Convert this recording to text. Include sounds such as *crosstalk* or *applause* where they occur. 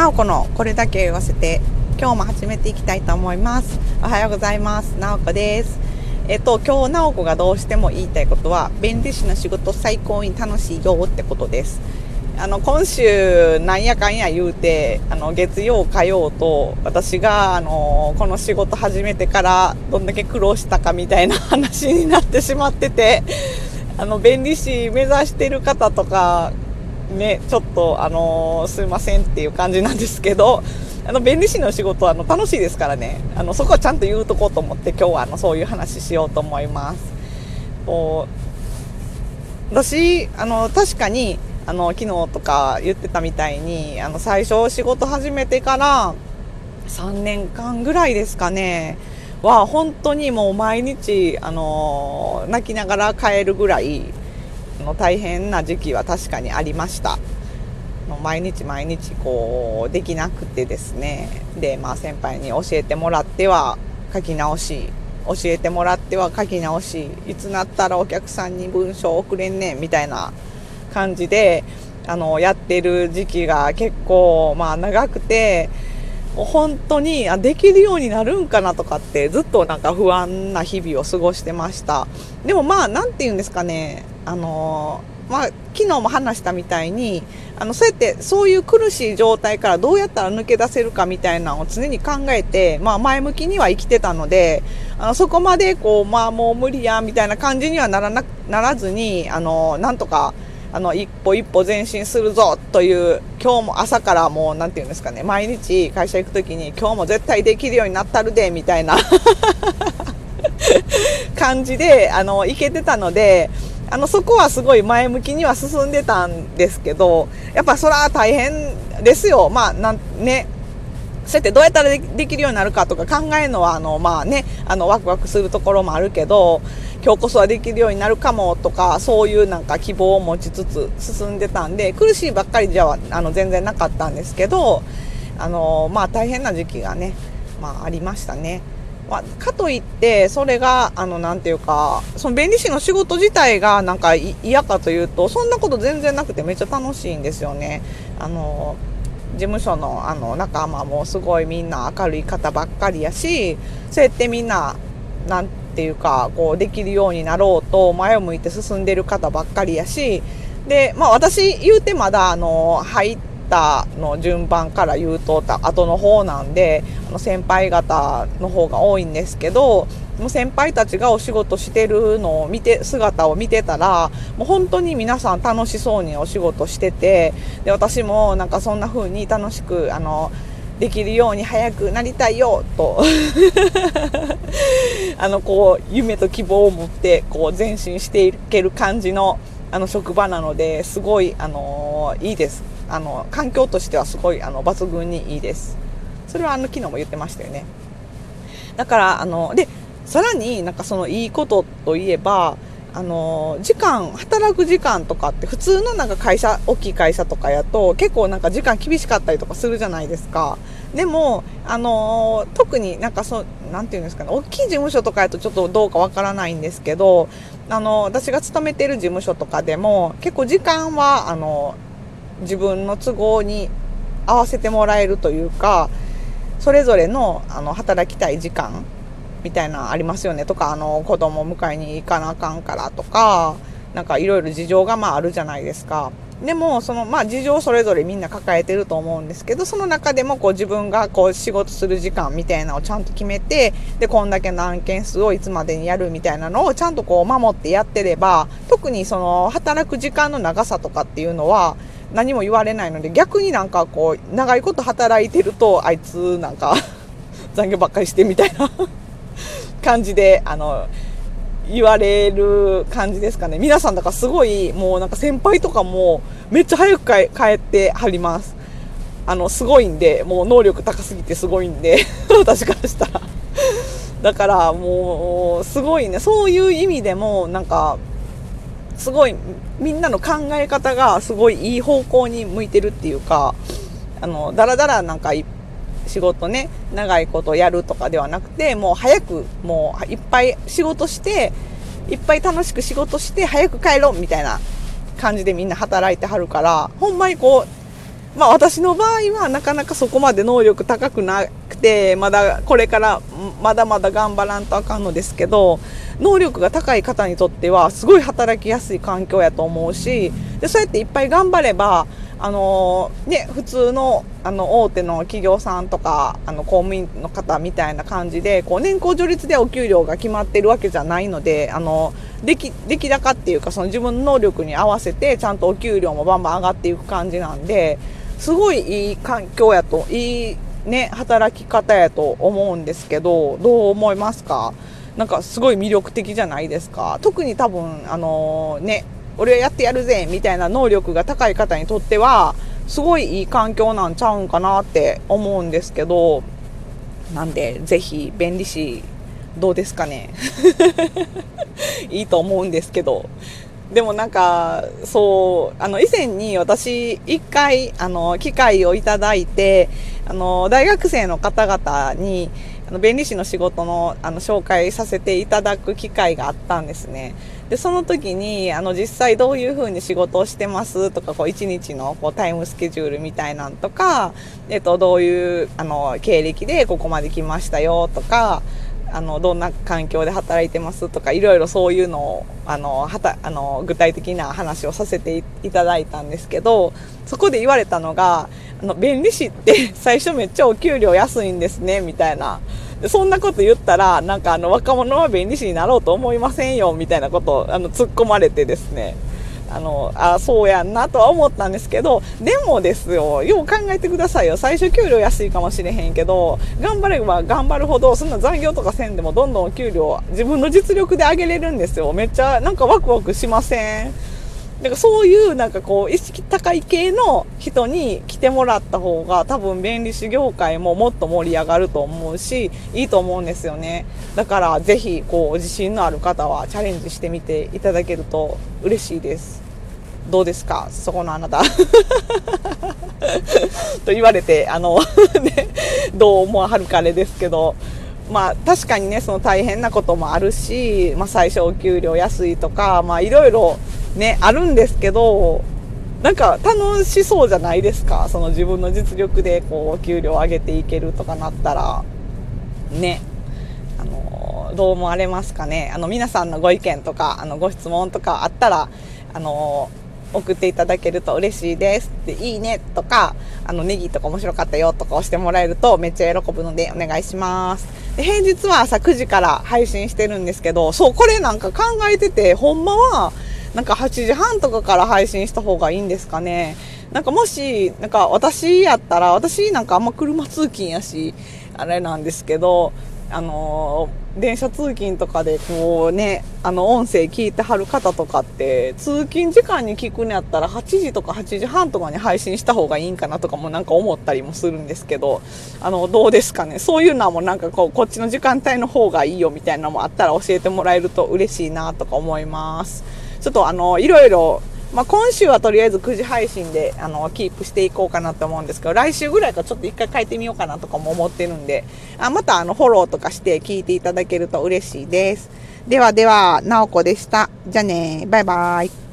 なおこのこれだけ言わせて今日も始めていきたいと思います。おはようございます。なおこです。えっと今日なおこがどうしても言いたいことは弁理士の仕事最高に楽しいよってことです。あの今週なんやかんや言うてあの月曜火曜と私があのこの仕事始めてからどんだけ苦労したかみたいな話になってしまっててあの弁理士目指してる方とかね、ちょっと、あのー、すいませんっていう感じなんですけど、あの、弁理士の仕事は、あの、楽しいですからね、あの、そこはちゃんと言うとこうと思って、今日は、あの、そういう話しようと思います。こう、私、あの、確かに、あの、昨日とか言ってたみたいに、あの、最初仕事始めてから、3年間ぐらいですかね、は、本当にもう毎日、あの、泣きながら帰るぐらい、の大変な時期は確かにありました。毎日毎日こうできなくてですね。でまあ先輩に教えてもらっては書き直し教えてもらっては書き直しいつなったらお客さんに文章送れんねんみたいな感じであのやってる時期が結構まあ長くてもう本当にあできるようになるんかなとかってずっとなんか不安な日々を過ごしてました。でもまあ何て言うんですかね。あのまあ、昨日も話したみたいにあのそうやってそういう苦しい状態からどうやったら抜け出せるかみたいなのを常に考えて、まあ、前向きには生きてたのであのそこまでこう、まあ、もう無理やみたいな感じにはならなならずにあのなんとかあの一歩一歩前進するぞという今日も朝からもう何て言うんですかね毎日会社行く時に今日も絶対できるようになったるでみたいな *laughs* 感じであの行けてたので。あのそこはすごい前向きには進んでたんですけどやっぱそれは大変ですよ。まあなんね。そうやってどうやったらできるようになるかとか考えるのはあのまあね。あのワクワクするところもあるけど今日こそはできるようになるかもとかそういうなんか希望を持ちつつ進んでたんで苦しいばっかりじゃあの全然なかったんですけどあのまあ大変な時期がねまあありましたね。まあ、かといってそれがあのなんていうかその弁理士の仕事自体がなんか嫌かというとそんなこと全然なくてめっちゃ楽しいんですよね。あの事務所のあの仲間もすごいみんな明るい方ばっかりやしそうやってみんななんていうかこうできるようになろうと前を向いて進んでる方ばっかりやしでまあ私言うてまだあの入って方の順番から言うと後の方なんで先輩方の方が多いんですけども先輩たちがお仕事してるのを見て姿を見てたらもう本当に皆さん楽しそうにお仕事しててで私もなんかそんな風に楽しくあのできるように早くなりたいよとあのこう夢と希望を持ってこう前進していける感じのあの職場なのですごいあのいいですあの環境としてはすごいあの抜群にいいです。それはあの昨日も言ってましたよね。だからあのでさらになんかそのいいことといえばあの時間働く時間とかって普通のなんか会社大きい会社とかやと結構なんか時間厳しかったりとかするじゃないですか。でもあの特になんかそうなんていうんですかね大きい事務所とかやとちょっとどうかわからないんですけどあの私が勤めている事務所とかでも結構時間はあの自分の都合に合わせてもらえるというかそれぞれのあの働きたい時間みたいなありますよねとかあの子供迎えに行かなあかんからとかなんかいろいろ事情がまああるじゃないですか。でもそのまあ事情それぞれみんな抱えてると思うんですけどその中でもこう自分がこう仕事する時間みたいなのをちゃんと決めてでこんだけの案件数をいつまでにやるみたいなのをちゃんとこう守ってやってれば特にその働く時間の長さとかっていうのは何も言われないので逆になんかこう長いこと働いてるとあいつなんか *laughs* 残業ばっかりしてみたいな *laughs* 感じであの言われる感じですかね。皆さんだからすごいもうなんか先輩とかもめっちゃ早く帰ってはります。あのすごいんでもう能力高すぎてすごいんで *laughs* 私からしたら。だからもうすごいね。そういう意味でもなんかすごいみんなの考え方がすごいいい方向に向いてるっていうかあのだらだらなんか仕事ね長いことやるとかではなくてもう早くもういっぱい仕事していっぱい楽しく仕事して早く帰ろうみたいな感じでみんな働いてはるからほんまにこうまあ私の場合はなかなかそこまで能力高くなくてまだこれからまだまだ頑張らんとあかんのですけど能力が高い方にとってはすごい働きやすい環境やと思うしでそうやっていっぱい頑張ればあのね、普通のあの大手の企業さんとかあの公務員の方みたいな感じでこう年功序列でお給料が決まってるわけじゃないのであの出来出来高っていうかその自分の能力に合わせてちゃんとお給料もバンバン上がっていく感じなんですごいいい環境やといい、ね、働き方やと思うんですけどどう思いますか？なんかすごい魅力的じゃないですか。特に多分あのね俺はやってやるぜみたいな能力が高い方にとってはすごいいい環境なんちゃうんかなって思うんですけどなんでぜひ便利しどうですかね。*laughs* いいと思うんですけど。でもなんかそうあの以前に私一回あの機会をいただいてあの大学生の方々にあの弁理士の仕事のあの紹介させていただく機会があったんですね。でその時にあの実際どういうふうに仕事をしてます？とかこう1日のこうタイムスケジュールみたいなんとか、えっと、どういうあの経歴でここまで来ましたよとかあのどんな環境で働いてますとかいろいろそういうのをあのはたあの具体的な話をさせていただいたんですけどそこで言われたのがあの弁理士って *laughs* 最初めっちゃお給料安いんですねみたいなそんなこと言ったら、なんかあの若者は弁理士になろうと思いませんよ、みたいなことをあの突っ込まれてですね。あの、あそうやんなとは思ったんですけど、でもですよ、よう考えてくださいよ。最初給料安いかもしれへんけど、頑張れば頑張るほど、そんな残業とかせんでもどんどん給料、自分の実力で上げれるんですよ。めっちゃなんかワクワクしません？だかそういうなんかこう意識高い系の人に来てもらった方が多分弁理士業界ももっと盛り上がると思うしいいと思うんですよね。だからぜひこう自信のある方はチャレンジしてみていただけると嬉しいです。どうですか？そこのあなた。*laughs* と言われてあの *laughs* ねどう思わはるかあれですけど。まあ確かにねその大変なこともあるし、まあ、最初お給料安いとかまあいろいろね、あるんですけど、なんか楽しそうじゃないですか？その自分の実力でこう、給料上げていけるとかなったら、ね。あの、どう思われますかね？あの、皆さんのご意見とか、あの、ご質問とかあったら、あの、送っていただけると嬉しいですで、いいねとか、あの、ネギとか面白かったよとか押してもらえるとめっちゃ喜ぶのでお願いします。で平日は朝9時から配信してるんですけど、そう、これなんか考えてて、ほんまは、なんか8時半とかから配信した方がいいんですかね。なんかもし、なんか私やったら、私なんかあんま車通勤やし、あれなんですけど、あのー、電車通勤とかでこうね、あの音声聞いてはる方とかって、通勤時間に聞くんやったら8時とか8時半とかに配信した方がいいんかなとかもなんか思ったりもするんですけど、あの、どうですかね。そういうのはもなんかこう、こっちの時間帯の方がいいよみたいなのもあったら教えてもらえると嬉しいなとか思います。ちょっとあの、いろいろ、まあ、今週はとりあえず9時配信で、あの、キープしていこうかなと思うんですけど、来週ぐらいかちょっと一回変えてみようかなとかも思ってるんで、あまたあの、フォローとかして聞いていただけると嬉しいです。ではでは、なおこでした。じゃあね、バイバイ。